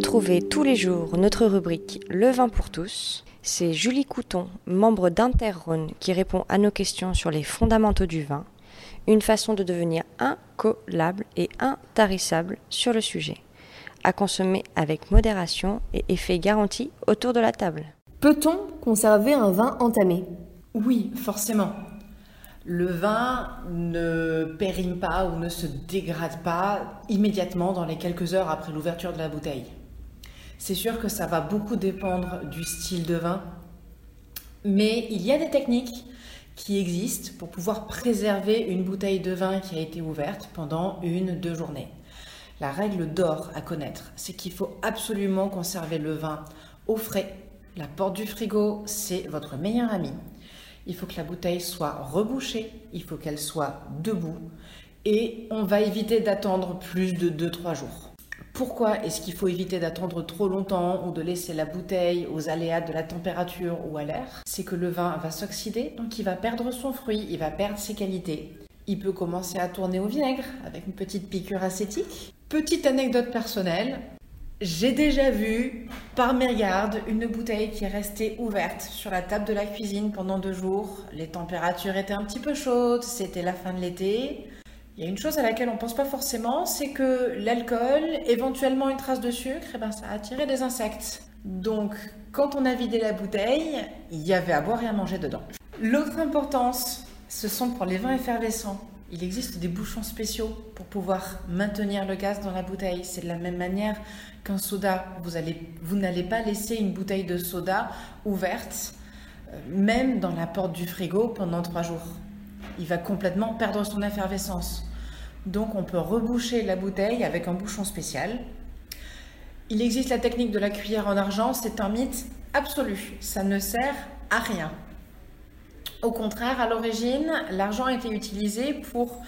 Retrouvez tous les jours notre rubrique Le vin pour tous. C'est Julie Couton, membre d'Interrhône, qui répond à nos questions sur les fondamentaux du vin, une façon de devenir incollable et intarissable sur le sujet. À consommer avec modération et effet garanti autour de la table. Peut-on conserver un vin entamé? Oui, forcément. Le vin ne périme pas ou ne se dégrade pas immédiatement dans les quelques heures après l'ouverture de la bouteille. C'est sûr que ça va beaucoup dépendre du style de vin, mais il y a des techniques qui existent pour pouvoir préserver une bouteille de vin qui a été ouverte pendant une, deux journées. La règle d'or à connaître, c'est qu'il faut absolument conserver le vin au frais. La porte du frigo, c'est votre meilleur ami. Il faut que la bouteille soit rebouchée, il faut qu'elle soit debout et on va éviter d'attendre plus de 2-3 jours. Pourquoi est-ce qu'il faut éviter d'attendre trop longtemps ou de laisser la bouteille aux aléas de la température ou à l'air? C'est que le vin va s'oxyder, donc il va perdre son fruit, il va perdre ses qualités. Il peut commencer à tourner au vinaigre avec une petite piqûre acétique. Petite anecdote personnelle, j'ai déjà vu, par mégarde, une bouteille qui est restée ouverte sur la table de la cuisine pendant deux jours. Les températures étaient un petit peu chaudes, c'était la fin de l'été. Il y a une chose à laquelle on ne pense pas forcément, c'est que l'alcool, éventuellement une trace de sucre, eh ben, ça a attiré des insectes. Donc, quand on a vidé la bouteille, il y avait à boire et à manger dedans. L'autre importance, ce sont pour les vins effervescents. Il existe des bouchons spéciaux pour pouvoir maintenir le gaz dans la bouteille. C'est de la même manière qu'un soda. Vous, allez, vous n'allez pas laisser une bouteille de soda ouverte, euh, même dans la porte du frigo, pendant trois jours. Il va complètement perdre son effervescence. Donc on peut reboucher la bouteille avec un bouchon spécial. Il existe la technique de la cuillère en argent, c'est un mythe absolu. Ça ne sert à rien. Au contraire, à l'origine, l'argent été utilisé pour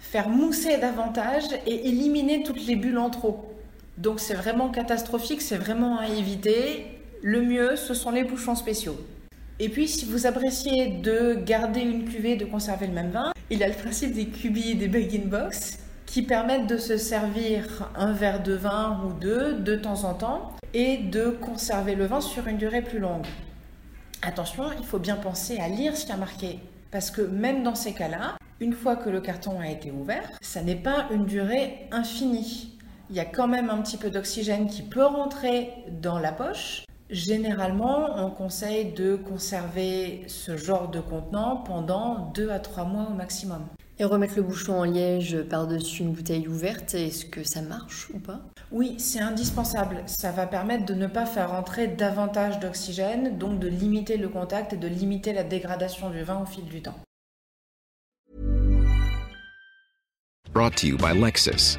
faire mousser davantage et éliminer toutes les bulles en trop. Donc c'est vraiment catastrophique, c'est vraiment à éviter. Le mieux, ce sont les bouchons spéciaux. Et puis, si vous appréciez de garder une cuvée, de conserver le même vin, il a le principe des cubis et des bag-in-box qui permettent de se servir un verre de vin ou deux de temps en temps et de conserver le vin sur une durée plus longue. Attention, il faut bien penser à lire ce qui a marqué. Parce que même dans ces cas-là, une fois que le carton a été ouvert, ça n'est pas une durée infinie. Il y a quand même un petit peu d'oxygène qui peut rentrer dans la poche. Généralement, on conseille de conserver ce genre de contenant pendant 2 à 3 mois au maximum. Et remettre le bouchon en liège par-dessus une bouteille ouverte, est-ce que ça marche ou pas? Oui, c'est indispensable. Ça va permettre de ne pas faire rentrer davantage d'oxygène, donc de limiter le contact et de limiter la dégradation du vin au fil du temps. Brought to you by Lexus.